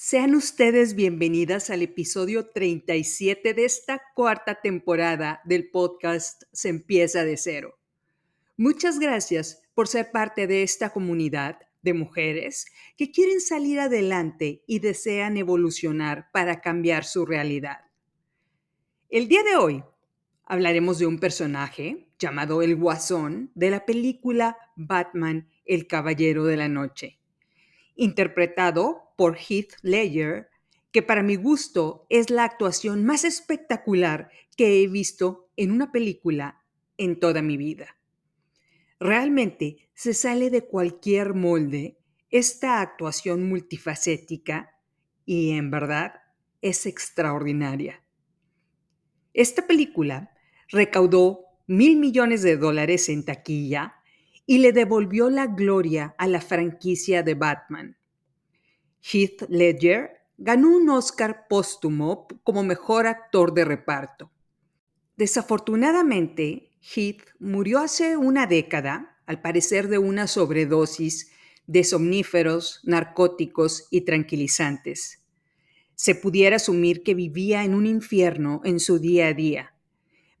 Sean ustedes bienvenidas al episodio 37 de esta cuarta temporada del podcast Se empieza de cero. Muchas gracias por ser parte de esta comunidad de mujeres que quieren salir adelante y desean evolucionar para cambiar su realidad. El día de hoy hablaremos de un personaje llamado el Guasón de la película Batman, el Caballero de la Noche, interpretado por Heath Ledger, que para mi gusto es la actuación más espectacular que he visto en una película en toda mi vida. Realmente se sale de cualquier molde esta actuación multifacética y en verdad es extraordinaria. Esta película recaudó mil millones de dólares en taquilla y le devolvió la gloria a la franquicia de Batman. Heath Ledger ganó un Oscar póstumo como mejor actor de reparto. Desafortunadamente, Heath murió hace una década, al parecer de una sobredosis de somníferos, narcóticos y tranquilizantes. Se pudiera asumir que vivía en un infierno en su día a día,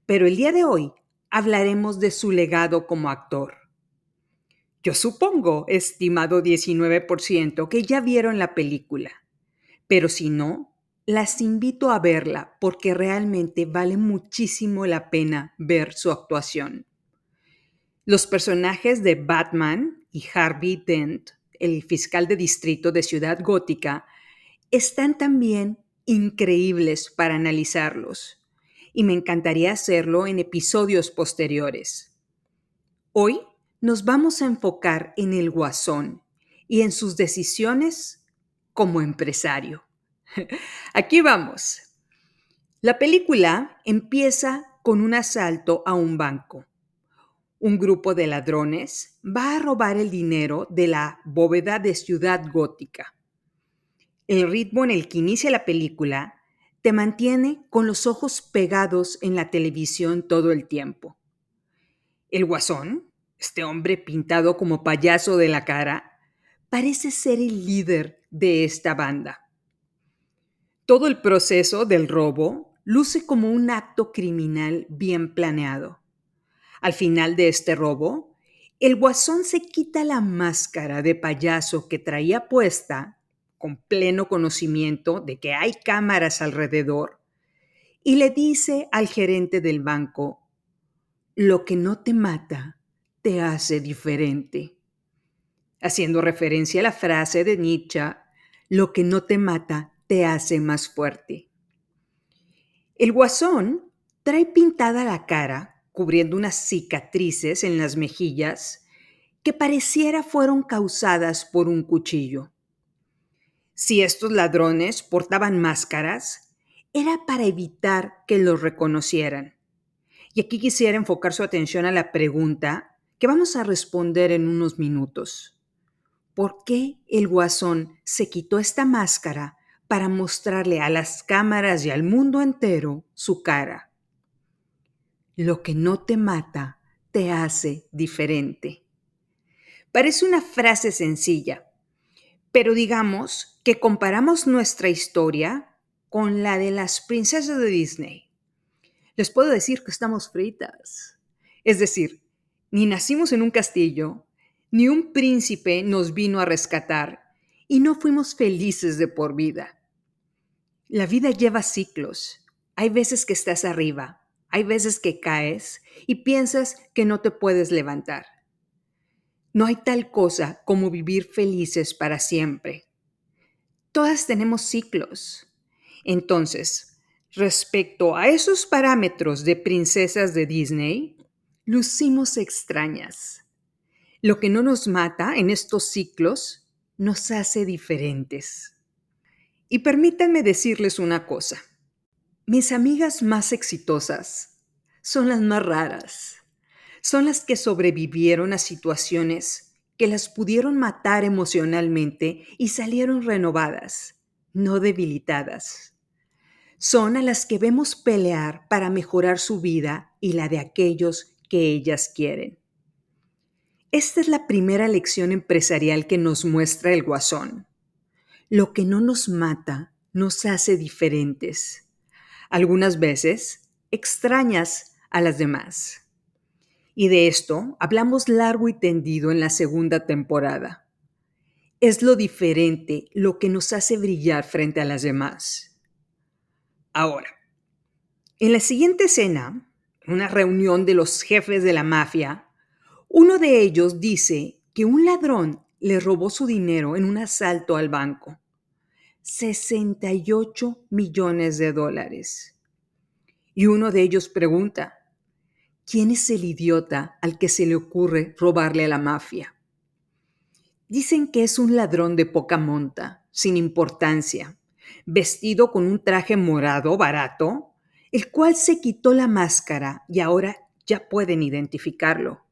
pero el día de hoy hablaremos de su legado como actor. Yo supongo, estimado 19%, que ya vieron la película, pero si no, las invito a verla porque realmente vale muchísimo la pena ver su actuación. Los personajes de Batman y Harvey Dent, el fiscal de distrito de Ciudad Gótica, están también increíbles para analizarlos y me encantaría hacerlo en episodios posteriores. Hoy nos vamos a enfocar en el guasón y en sus decisiones como empresario. Aquí vamos. La película empieza con un asalto a un banco. Un grupo de ladrones va a robar el dinero de la bóveda de Ciudad Gótica. El ritmo en el que inicia la película te mantiene con los ojos pegados en la televisión todo el tiempo. El guasón este hombre pintado como payaso de la cara, parece ser el líder de esta banda. Todo el proceso del robo luce como un acto criminal bien planeado. Al final de este robo, el guasón se quita la máscara de payaso que traía puesta, con pleno conocimiento de que hay cámaras alrededor, y le dice al gerente del banco, lo que no te mata te hace diferente. Haciendo referencia a la frase de Nietzsche, lo que no te mata te hace más fuerte. El guasón trae pintada la cara, cubriendo unas cicatrices en las mejillas que pareciera fueron causadas por un cuchillo. Si estos ladrones portaban máscaras, era para evitar que los reconocieran. Y aquí quisiera enfocar su atención a la pregunta que vamos a responder en unos minutos. ¿Por qué el guasón se quitó esta máscara para mostrarle a las cámaras y al mundo entero su cara? Lo que no te mata te hace diferente. Parece una frase sencilla, pero digamos que comparamos nuestra historia con la de las princesas de Disney. Les puedo decir que estamos fritas. Es decir, ni nacimos en un castillo, ni un príncipe nos vino a rescatar, y no fuimos felices de por vida. La vida lleva ciclos. Hay veces que estás arriba, hay veces que caes y piensas que no te puedes levantar. No hay tal cosa como vivir felices para siempre. Todas tenemos ciclos. Entonces, respecto a esos parámetros de princesas de Disney, lucimos extrañas. Lo que no nos mata en estos ciclos nos hace diferentes. Y permítanme decirles una cosa. Mis amigas más exitosas son las más raras. Son las que sobrevivieron a situaciones que las pudieron matar emocionalmente y salieron renovadas, no debilitadas. Son a las que vemos pelear para mejorar su vida y la de aquellos que ellas quieren. Esta es la primera lección empresarial que nos muestra el guasón. Lo que no nos mata nos hace diferentes. Algunas veces extrañas a las demás. Y de esto hablamos largo y tendido en la segunda temporada. Es lo diferente lo que nos hace brillar frente a las demás. Ahora, en la siguiente escena, una reunión de los jefes de la mafia, uno de ellos dice que un ladrón le robó su dinero en un asalto al banco. 68 millones de dólares. Y uno de ellos pregunta, ¿quién es el idiota al que se le ocurre robarle a la mafia? Dicen que es un ladrón de poca monta, sin importancia, vestido con un traje morado barato, el cual se quitó la máscara y ahora ya pueden identificarlo,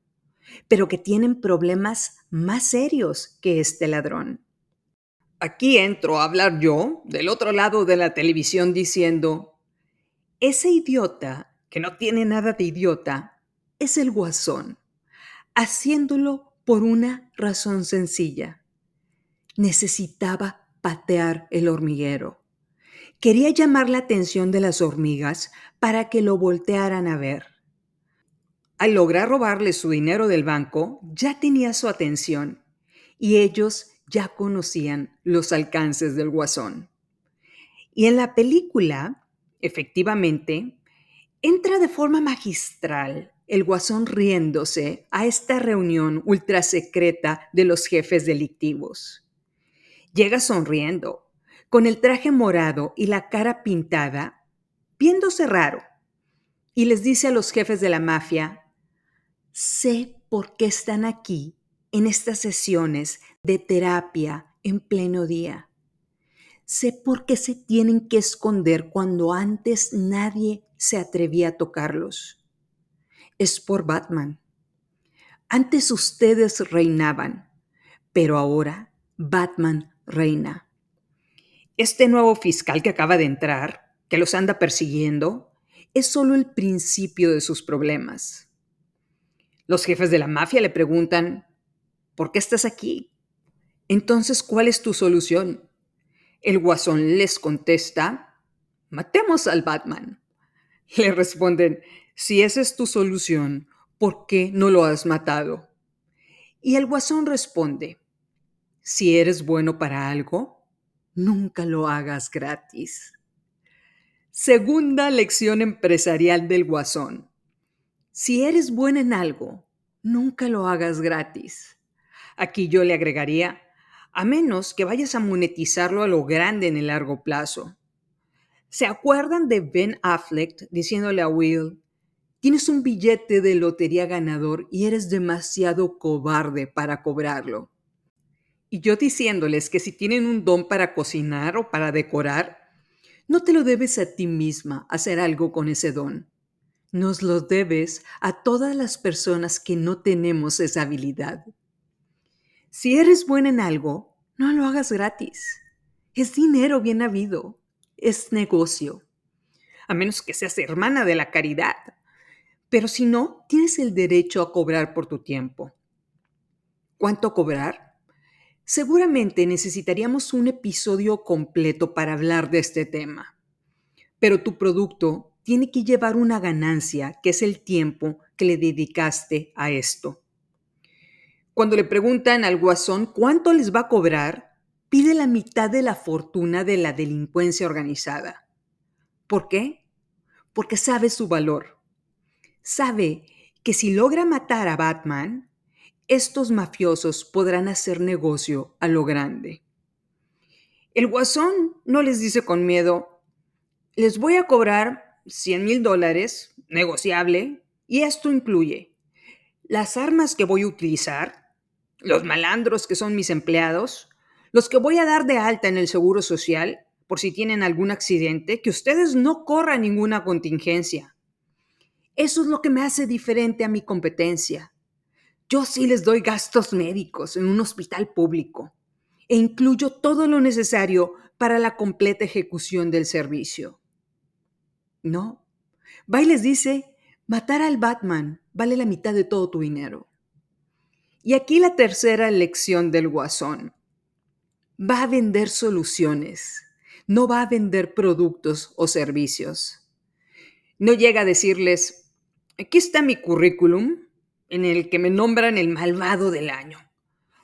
pero que tienen problemas más serios que este ladrón. Aquí entro a hablar yo del otro lado de la televisión diciendo, ese idiota, que no tiene nada de idiota, es el guasón, haciéndolo por una razón sencilla. Necesitaba patear el hormiguero. Quería llamar la atención de las hormigas para que lo voltearan a ver. Al lograr robarle su dinero del banco, ya tenía su atención y ellos ya conocían los alcances del guasón. Y en la película, efectivamente, entra de forma magistral el guasón riéndose a esta reunión ultra secreta de los jefes delictivos. Llega sonriendo, con el traje morado y la cara pintada, viéndose raro, y les dice a los jefes de la mafia, sé por qué están aquí en estas sesiones de terapia en pleno día. Sé por qué se tienen que esconder cuando antes nadie se atrevía a tocarlos. Es por Batman. Antes ustedes reinaban, pero ahora Batman reina. Este nuevo fiscal que acaba de entrar, que los anda persiguiendo, es solo el principio de sus problemas. Los jefes de la mafia le preguntan, ¿por qué estás aquí? Entonces, ¿cuál es tu solución? El guasón les contesta, matemos al Batman. Le responden, si esa es tu solución, ¿por qué no lo has matado? Y el guasón responde, si eres bueno para algo, nunca lo hagas gratis. Segunda lección empresarial del guasón. Si eres bueno en algo, nunca lo hagas gratis. Aquí yo le agregaría, a menos que vayas a monetizarlo a lo grande en el largo plazo. ¿Se acuerdan de Ben Affleck diciéndole a Will, tienes un billete de lotería ganador y eres demasiado cobarde para cobrarlo? Y yo diciéndoles que si tienen un don para cocinar o para decorar, no te lo debes a ti misma hacer algo con ese don. Nos lo debes a todas las personas que no tenemos esa habilidad. Si eres buena en algo, no lo hagas gratis. Es dinero bien habido. Es negocio. A menos que seas hermana de la caridad. Pero si no, tienes el derecho a cobrar por tu tiempo. ¿Cuánto cobrar? Seguramente necesitaríamos un episodio completo para hablar de este tema. Pero tu producto tiene que llevar una ganancia, que es el tiempo que le dedicaste a esto. Cuando le preguntan al guasón cuánto les va a cobrar, pide la mitad de la fortuna de la delincuencia organizada. ¿Por qué? Porque sabe su valor. Sabe que si logra matar a Batman, estos mafiosos podrán hacer negocio a lo grande. El guasón no les dice con miedo, les voy a cobrar 100 mil dólares, negociable, y esto incluye las armas que voy a utilizar, los malandros que son mis empleados, los que voy a dar de alta en el Seguro Social por si tienen algún accidente, que ustedes no corran ninguna contingencia. Eso es lo que me hace diferente a mi competencia. Yo sí les doy gastos médicos en un hospital público e incluyo todo lo necesario para la completa ejecución del servicio. No. Va les dice, matar al Batman vale la mitad de todo tu dinero. Y aquí la tercera lección del guasón. va a vender soluciones, no va a vender productos o servicios. No llega a decirles, aquí está mi currículum en el que me nombran el malvado del año.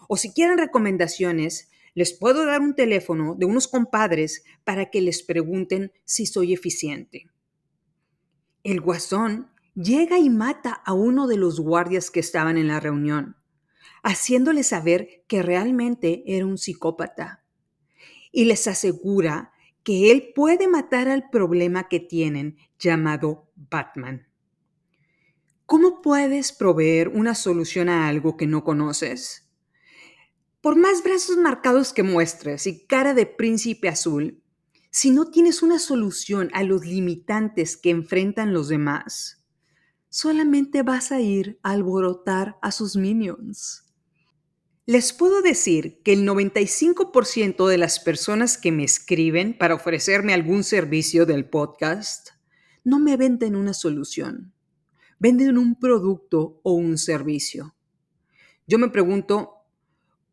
O si quieren recomendaciones, les puedo dar un teléfono de unos compadres para que les pregunten si soy eficiente. El guasón llega y mata a uno de los guardias que estaban en la reunión, haciéndole saber que realmente era un psicópata. Y les asegura que él puede matar al problema que tienen llamado Batman. ¿Cómo puedes proveer una solución a algo que no conoces? Por más brazos marcados que muestres y cara de príncipe azul, si no tienes una solución a los limitantes que enfrentan los demás, solamente vas a ir a alborotar a sus minions. Les puedo decir que el 95% de las personas que me escriben para ofrecerme algún servicio del podcast no me venden una solución, venden un producto o un servicio. Yo me pregunto,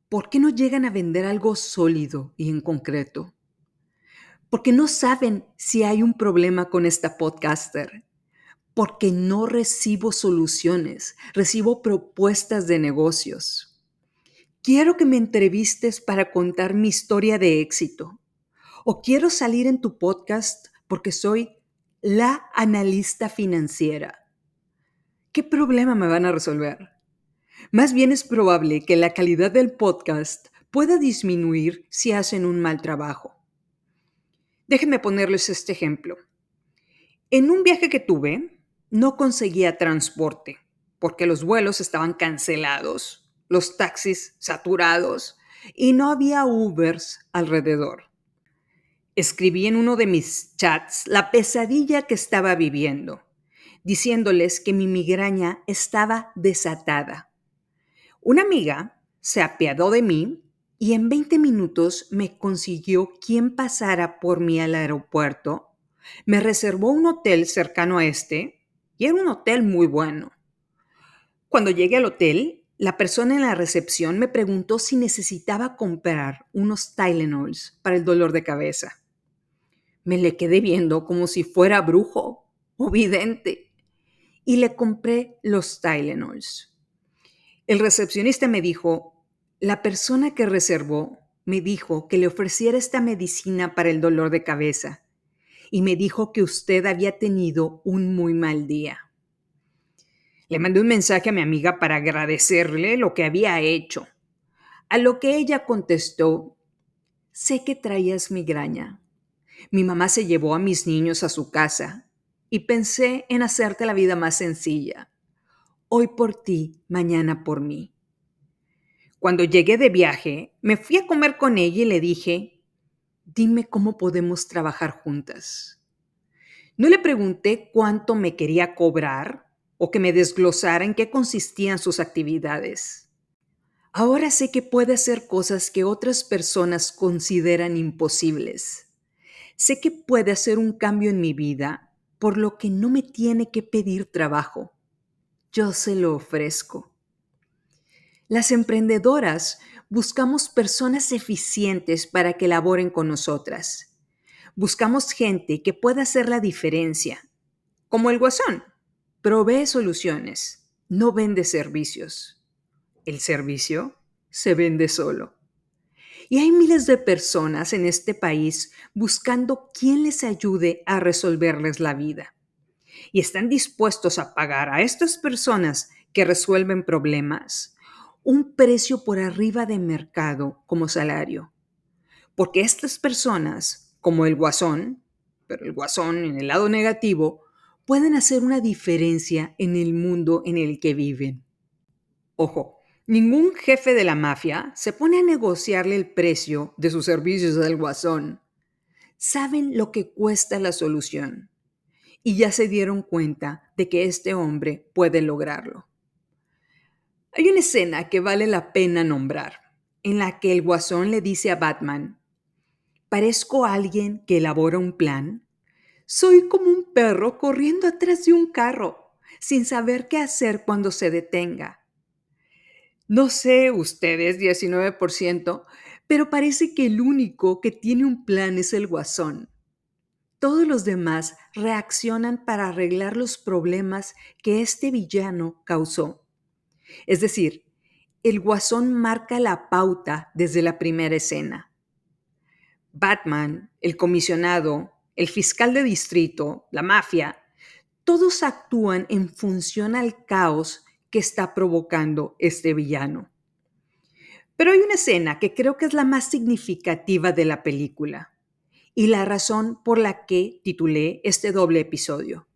¿por qué no llegan a vender algo sólido y en concreto? Porque no saben si hay un problema con esta podcaster. Porque no recibo soluciones, recibo propuestas de negocios. Quiero que me entrevistes para contar mi historia de éxito. O quiero salir en tu podcast porque soy la analista financiera. ¿Qué problema me van a resolver? Más bien es probable que la calidad del podcast pueda disminuir si hacen un mal trabajo. Déjenme ponerles este ejemplo. En un viaje que tuve, no conseguía transporte porque los vuelos estaban cancelados, los taxis saturados y no había Ubers alrededor. Escribí en uno de mis chats la pesadilla que estaba viviendo, diciéndoles que mi migraña estaba desatada una amiga se apiadó de mí y en 20 minutos me consiguió quien pasara por mí al aeropuerto, me reservó un hotel cercano a este y era un hotel muy bueno. Cuando llegué al hotel, la persona en la recepción me preguntó si necesitaba comprar unos Tylenols para el dolor de cabeza. Me le quedé viendo como si fuera brujo o vidente y le compré los Tylenols. El recepcionista me dijo, la persona que reservó me dijo que le ofreciera esta medicina para el dolor de cabeza y me dijo que usted había tenido un muy mal día. Le mandé un mensaje a mi amiga para agradecerle lo que había hecho, a lo que ella contestó, sé que traías migraña. Mi mamá se llevó a mis niños a su casa y pensé en hacerte la vida más sencilla hoy por ti, mañana por mí. Cuando llegué de viaje, me fui a comer con ella y le dije, dime cómo podemos trabajar juntas. No le pregunté cuánto me quería cobrar o que me desglosara en qué consistían sus actividades. Ahora sé que puede hacer cosas que otras personas consideran imposibles. Sé que puede hacer un cambio en mi vida, por lo que no me tiene que pedir trabajo yo se lo ofrezco. Las emprendedoras buscamos personas eficientes para que laboren con nosotras. Buscamos gente que pueda hacer la diferencia, como el guasón. Provee soluciones, no vende servicios. El servicio se vende solo. Y hay miles de personas en este país buscando quien les ayude a resolverles la vida y están dispuestos a pagar a estas personas que resuelven problemas un precio por arriba de mercado como salario. Porque estas personas, como el guasón, pero el guasón en el lado negativo, pueden hacer una diferencia en el mundo en el que viven. Ojo, ningún jefe de la mafia se pone a negociarle el precio de sus servicios al guasón. Saben lo que cuesta la solución y ya se dieron cuenta de que este hombre puede lograrlo. Hay una escena que vale la pena nombrar, en la que el guasón le dice a Batman, ¿parezco alguien que elabora un plan? Soy como un perro corriendo atrás de un carro, sin saber qué hacer cuando se detenga. No sé ustedes, 19%, Pero parece que el único que tiene un plan es el guasón. Todos los demás reaccionan para arreglar los problemas que este villano causó. Es decir, el guasón marca la pauta desde la primera escena. Batman, el comisionado, el fiscal de distrito, la mafia, todos actúan en función al caos que está provocando este villano. Pero hay una escena que creo que es la más significativa de la película y la razón por la que titulé este doble episodio.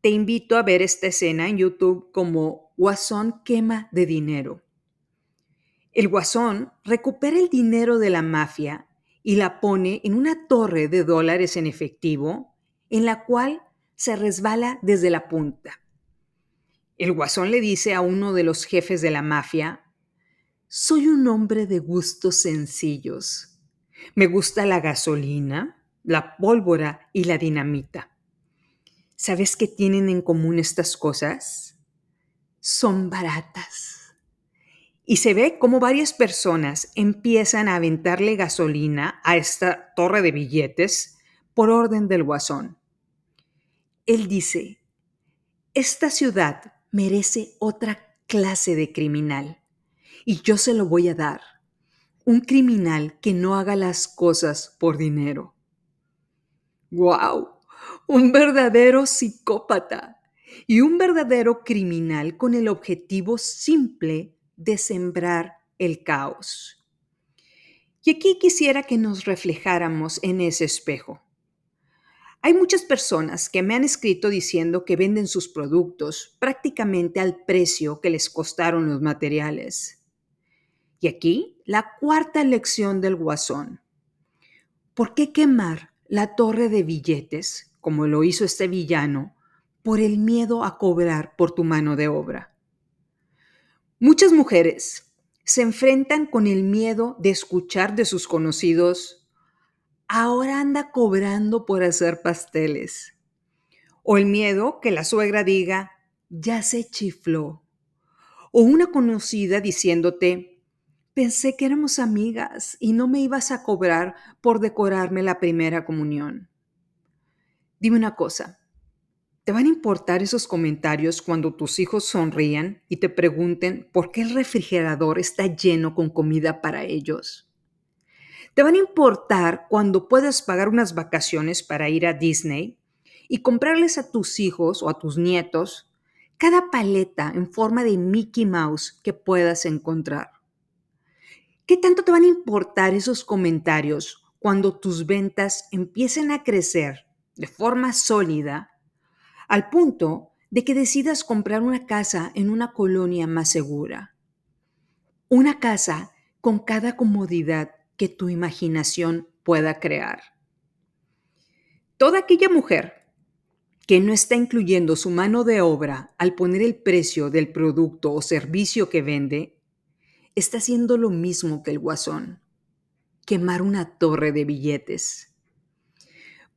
Te invito a ver esta escena en YouTube como Guasón quema de dinero. El Guasón recupera el dinero de la mafia y la pone en una torre de dólares en efectivo en la cual se resbala desde la punta. El Guasón le dice a uno de los jefes de la mafia, soy un hombre de gustos sencillos. Me gusta la gasolina, la pólvora y la dinamita. ¿Sabes qué tienen en común estas cosas? Son baratas. Y se ve como varias personas empiezan a aventarle gasolina a esta torre de billetes por orden del guasón. Él dice, esta ciudad merece otra clase de criminal y yo se lo voy a dar. Un criminal que no haga las cosas por dinero. ¡Guau! un verdadero psicópata y un verdadero criminal con el objetivo simple de sembrar el caos. Y aquí quisiera que nos reflejáramos en ese espejo. Hay muchas personas que me han escrito diciendo que venden sus productos prácticamente al precio que les costaron los materiales. Y aquí la cuarta lección del guasón. ¿Por qué quemar la torre de billetes como lo hizo este villano, por el miedo a cobrar por tu mano de obra. Muchas mujeres se enfrentan con el miedo de escuchar de sus conocidos, ahora anda cobrando por hacer pasteles. O el miedo que la suegra diga, ya se chifló. O una conocida diciéndote, pensé que éramos amigas y no me ibas a cobrar por decorarme la primera comunión. Dime una cosa, ¿te van a importar esos comentarios cuando tus hijos sonrían y te pregunten por qué el refrigerador está lleno con comida para ellos? ¿Te van a importar cuando puedas pagar unas vacaciones para ir a Disney y comprarles a tus hijos o a tus nietos cada paleta en forma de Mickey Mouse que puedas encontrar? ¿Qué tanto te van a importar esos comentarios cuando tus ventas empiecen a crecer de forma sólida al punto de que decidas comprar una casa en una colonia más segura. Una casa con cada comodidad que tu imaginación pueda crear. Toda aquella mujer que no está incluyendo su mano de obra al poner el precio del producto o servicio que vende, está haciendo lo mismo que el guasón, quemar una torre de billetes.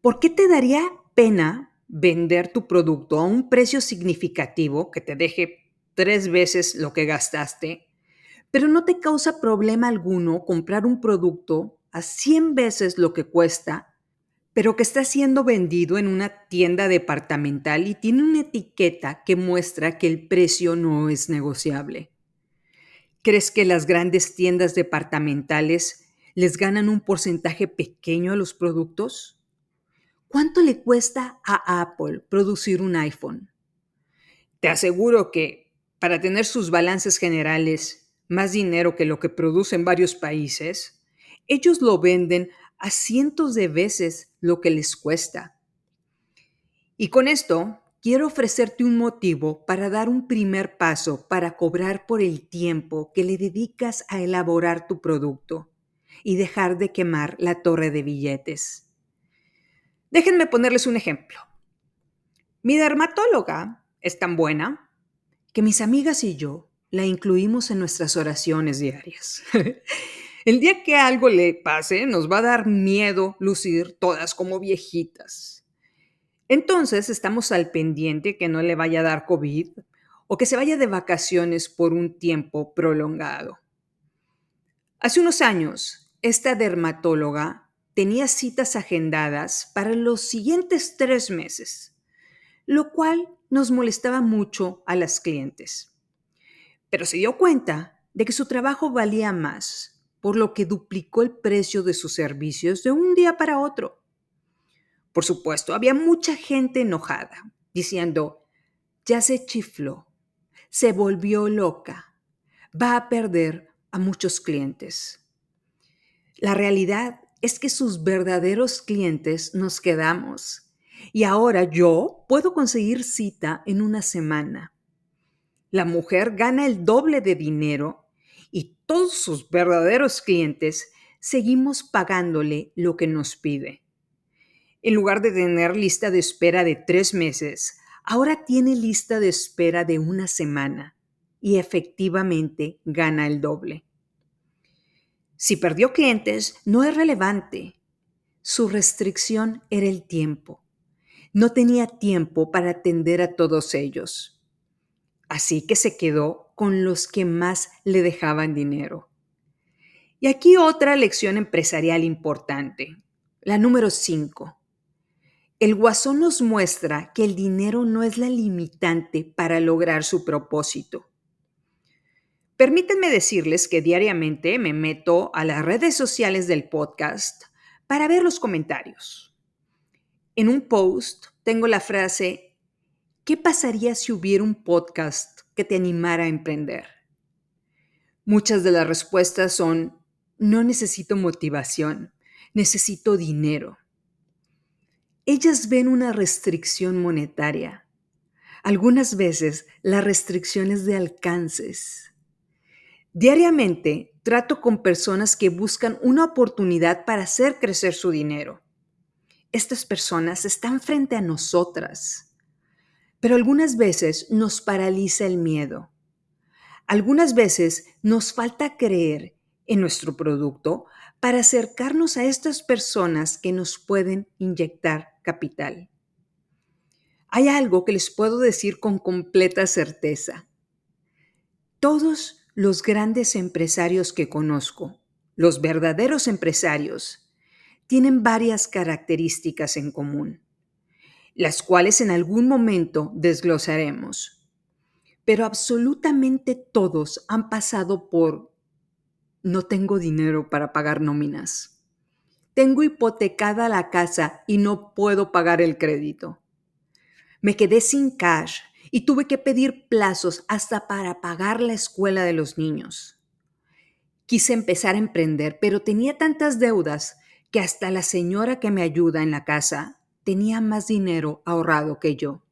¿Por qué te daría pena vender tu producto a un precio significativo que te deje tres veces lo que gastaste, pero no te causa problema alguno comprar un producto a 100 veces lo que cuesta, pero que está siendo vendido en una tienda departamental y tiene una etiqueta que muestra que el precio no es negociable? ¿Crees que las grandes tiendas departamentales les ganan un porcentaje pequeño a los productos? ¿Cuánto le cuesta a Apple producir un iPhone? Te aseguro que para tener sus balances generales más dinero que lo que produce en varios países, ellos lo venden a cientos de veces lo que les cuesta. Y con esto quiero ofrecerte un motivo para dar un primer paso para cobrar por el tiempo que le dedicas a elaborar tu producto y dejar de quemar la torre de billetes. Déjenme ponerles un ejemplo. Mi dermatóloga es tan buena que mis amigas y yo la incluimos en nuestras oraciones diarias. El día que algo le pase, nos va a dar miedo lucir todas como viejitas. Entonces estamos al pendiente que no le vaya a dar COVID o que se vaya de vacaciones por un tiempo prolongado. Hace unos años, esta dermatóloga tenía citas agendadas para los siguientes tres meses, lo cual nos molestaba mucho a las clientes. Pero se dio cuenta de que su trabajo valía más, por lo que duplicó el precio de sus servicios de un día para otro. Por supuesto, había mucha gente enojada, diciendo, ya se chifló, se volvió loca, va a perder a muchos clientes. La realidad es que sus verdaderos clientes nos quedamos y ahora yo puedo conseguir cita en una semana. La mujer gana el doble de dinero y todos sus verdaderos clientes seguimos pagándole lo que nos pide. En lugar de tener lista de espera de tres meses, ahora tiene lista de espera de una semana y efectivamente gana el doble. Si perdió clientes, no es relevante. Su restricción era el tiempo. No tenía tiempo para atender a todos ellos. Así que se quedó con los que más le dejaban dinero. Y aquí otra lección empresarial importante, la número 5. El guasón nos muestra que el dinero no es la limitante para lograr su propósito. Permítanme decirles que diariamente me meto a las redes sociales del podcast para ver los comentarios. En un post tengo la frase, ¿qué pasaría si hubiera un podcast que te animara a emprender? Muchas de las respuestas son, no necesito motivación, necesito dinero. Ellas ven una restricción monetaria. Algunas veces la restricción es de alcances. Diariamente trato con personas que buscan una oportunidad para hacer crecer su dinero. Estas personas están frente a nosotras, pero algunas veces nos paraliza el miedo. Algunas veces nos falta creer en nuestro producto para acercarnos a estas personas que nos pueden inyectar capital. Hay algo que les puedo decir con completa certeza. Todos los grandes empresarios que conozco, los verdaderos empresarios, tienen varias características en común, las cuales en algún momento desglosaremos. Pero absolutamente todos han pasado por no tengo dinero para pagar nóminas. Tengo hipotecada la casa y no puedo pagar el crédito. Me quedé sin cash y tuve que pedir plazos hasta para pagar la escuela de los niños. Quise empezar a emprender, pero tenía tantas deudas que hasta la señora que me ayuda en la casa tenía más dinero ahorrado que yo.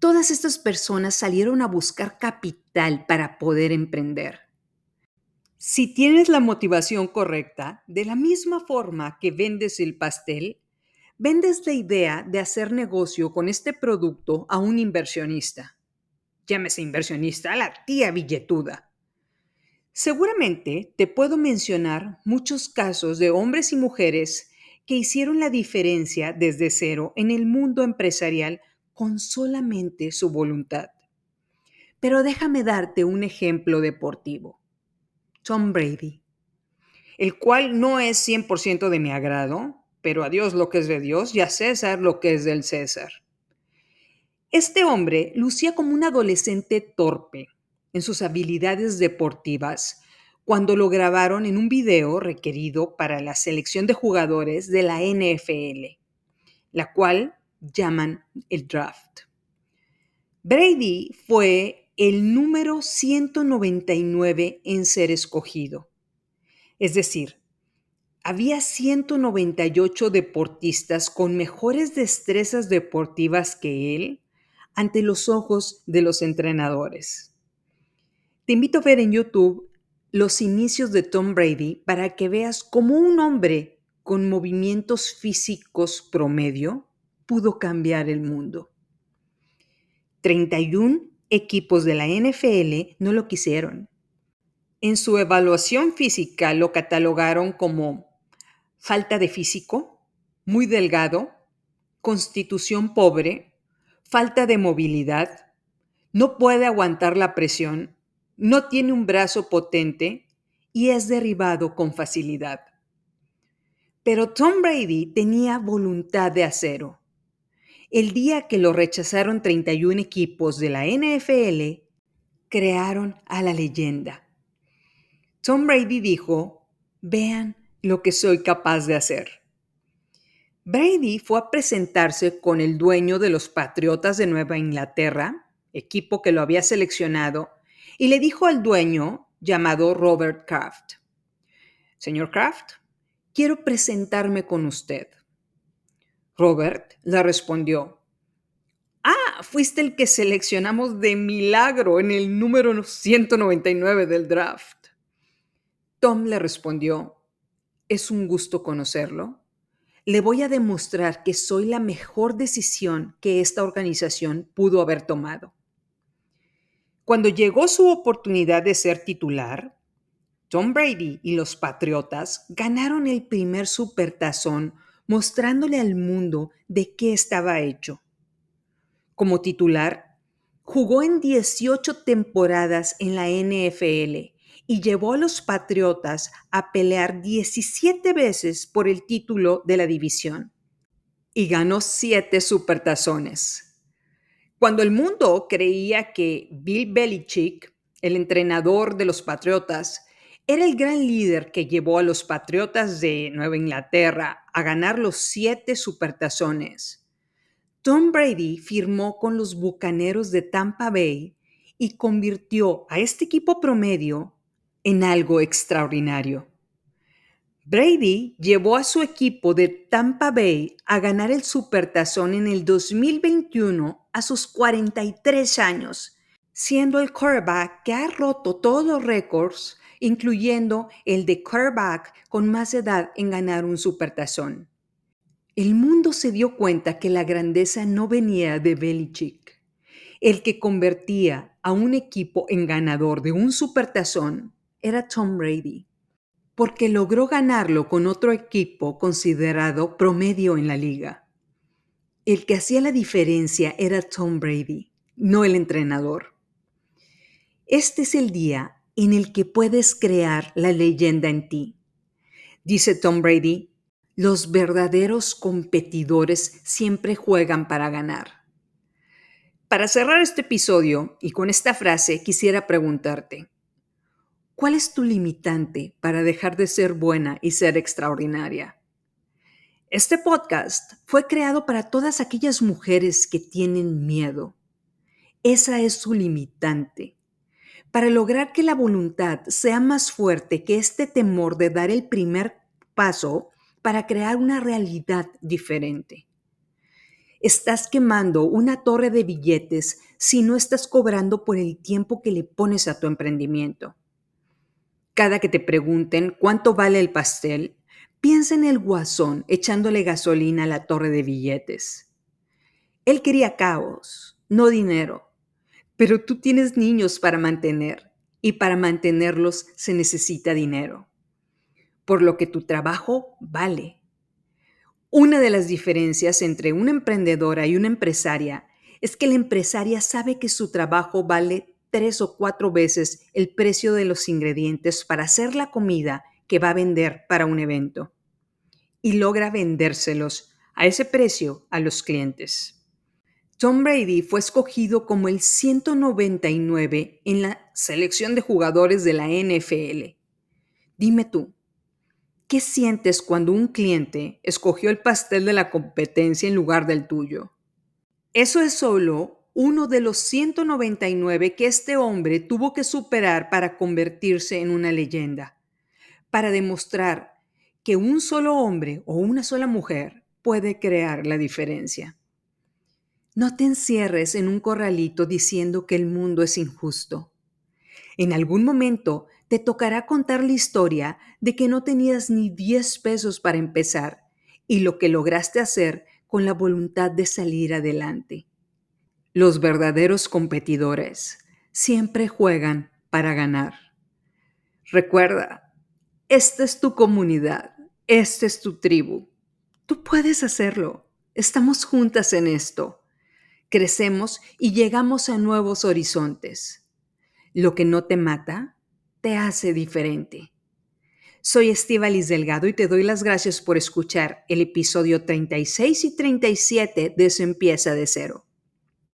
Todas estas personas salieron a buscar capital para poder emprender. Si tienes la motivación correcta, de la misma forma que vendes el pastel, vendes la idea de hacer negocio con este producto a un inversionista. Llámese inversionista a la tía billetuda. Seguramente te puedo mencionar muchos casos de hombres y mujeres que hicieron la diferencia desde cero en el mundo empresarial con solamente su voluntad. Pero déjame darte un ejemplo deportivo. Tom Brady, el cual no es 100% de mi agrado, pero a Dios lo que es de Dios y a César lo que es del César. Este hombre lucía como un adolescente torpe en sus habilidades deportivas cuando lo grabaron en un video requerido para la selección de jugadores de la NFL, la cual llaman el draft. Brady fue el número 199 en ser escogido, es decir, había 198 deportistas con mejores destrezas deportivas que él ante los ojos de los entrenadores. Te invito a ver en YouTube los inicios de Tom Brady para que veas cómo un hombre con movimientos físicos promedio pudo cambiar el mundo. 31 equipos de la NFL no lo quisieron. En su evaluación física lo catalogaron como falta de físico, muy delgado, constitución pobre, falta de movilidad, no puede aguantar la presión, no tiene un brazo potente y es derribado con facilidad. Pero Tom Brady tenía voluntad de acero. El día que lo rechazaron 31 equipos de la NFL, crearon a la leyenda. Tom Brady dijo, vean lo que soy capaz de hacer. Brady fue a presentarse con el dueño de los Patriotas de Nueva Inglaterra, equipo que lo había seleccionado, y le dijo al dueño, llamado Robert Kraft, Señor Kraft, quiero presentarme con usted. Robert le respondió, Ah, fuiste el que seleccionamos de milagro en el número 199 del draft. Tom le respondió, es un gusto conocerlo. Le voy a demostrar que soy la mejor decisión que esta organización pudo haber tomado. Cuando llegó su oportunidad de ser titular, Tom Brady y los Patriotas ganaron el primer supertazón mostrándole al mundo de qué estaba hecho. Como titular, jugó en 18 temporadas en la NFL y llevó a los Patriotas a pelear 17 veces por el título de la división. Y ganó 7 supertazones. Cuando el mundo creía que Bill Belichick, el entrenador de los Patriotas, era el gran líder que llevó a los Patriotas de Nueva Inglaterra a ganar los siete supertazones. Tom Brady firmó con los Bucaneros de Tampa Bay y convirtió a este equipo promedio en algo extraordinario. Brady llevó a su equipo de Tampa Bay a ganar el Supertazón en el 2021 a sus 43 años, siendo el quarterback que ha roto todos los récords incluyendo el de quarterback con más edad en ganar un supertazón. El mundo se dio cuenta que la grandeza no venía de Belichick. El que convertía a un equipo en ganador de un supertazón era Tom Brady, porque logró ganarlo con otro equipo considerado promedio en la liga. El que hacía la diferencia era Tom Brady, no el entrenador. Este es el día en el que puedes crear la leyenda en ti. Dice Tom Brady, los verdaderos competidores siempre juegan para ganar. Para cerrar este episodio y con esta frase quisiera preguntarte, ¿cuál es tu limitante para dejar de ser buena y ser extraordinaria? Este podcast fue creado para todas aquellas mujeres que tienen miedo. Esa es su limitante para lograr que la voluntad sea más fuerte que este temor de dar el primer paso para crear una realidad diferente. Estás quemando una torre de billetes si no estás cobrando por el tiempo que le pones a tu emprendimiento. Cada que te pregunten cuánto vale el pastel, piensa en el guasón echándole gasolina a la torre de billetes. Él quería caos, no dinero pero tú tienes niños para mantener y para mantenerlos se necesita dinero, por lo que tu trabajo vale. Una de las diferencias entre una emprendedora y una empresaria es que la empresaria sabe que su trabajo vale tres o cuatro veces el precio de los ingredientes para hacer la comida que va a vender para un evento y logra vendérselos a ese precio a los clientes. Tom Brady fue escogido como el 199 en la selección de jugadores de la NFL. Dime tú, ¿qué sientes cuando un cliente escogió el pastel de la competencia en lugar del tuyo? Eso es solo uno de los 199 que este hombre tuvo que superar para convertirse en una leyenda, para demostrar que un solo hombre o una sola mujer puede crear la diferencia. No te encierres en un corralito diciendo que el mundo es injusto. En algún momento te tocará contar la historia de que no tenías ni 10 pesos para empezar y lo que lograste hacer con la voluntad de salir adelante. Los verdaderos competidores siempre juegan para ganar. Recuerda, esta es tu comunidad, esta es tu tribu. Tú puedes hacerlo. Estamos juntas en esto crecemos y llegamos a nuevos horizontes. Lo que no te mata, te hace diferente. Soy Estivalis Delgado y te doy las gracias por escuchar el episodio 36 y 37 de Se empieza de cero.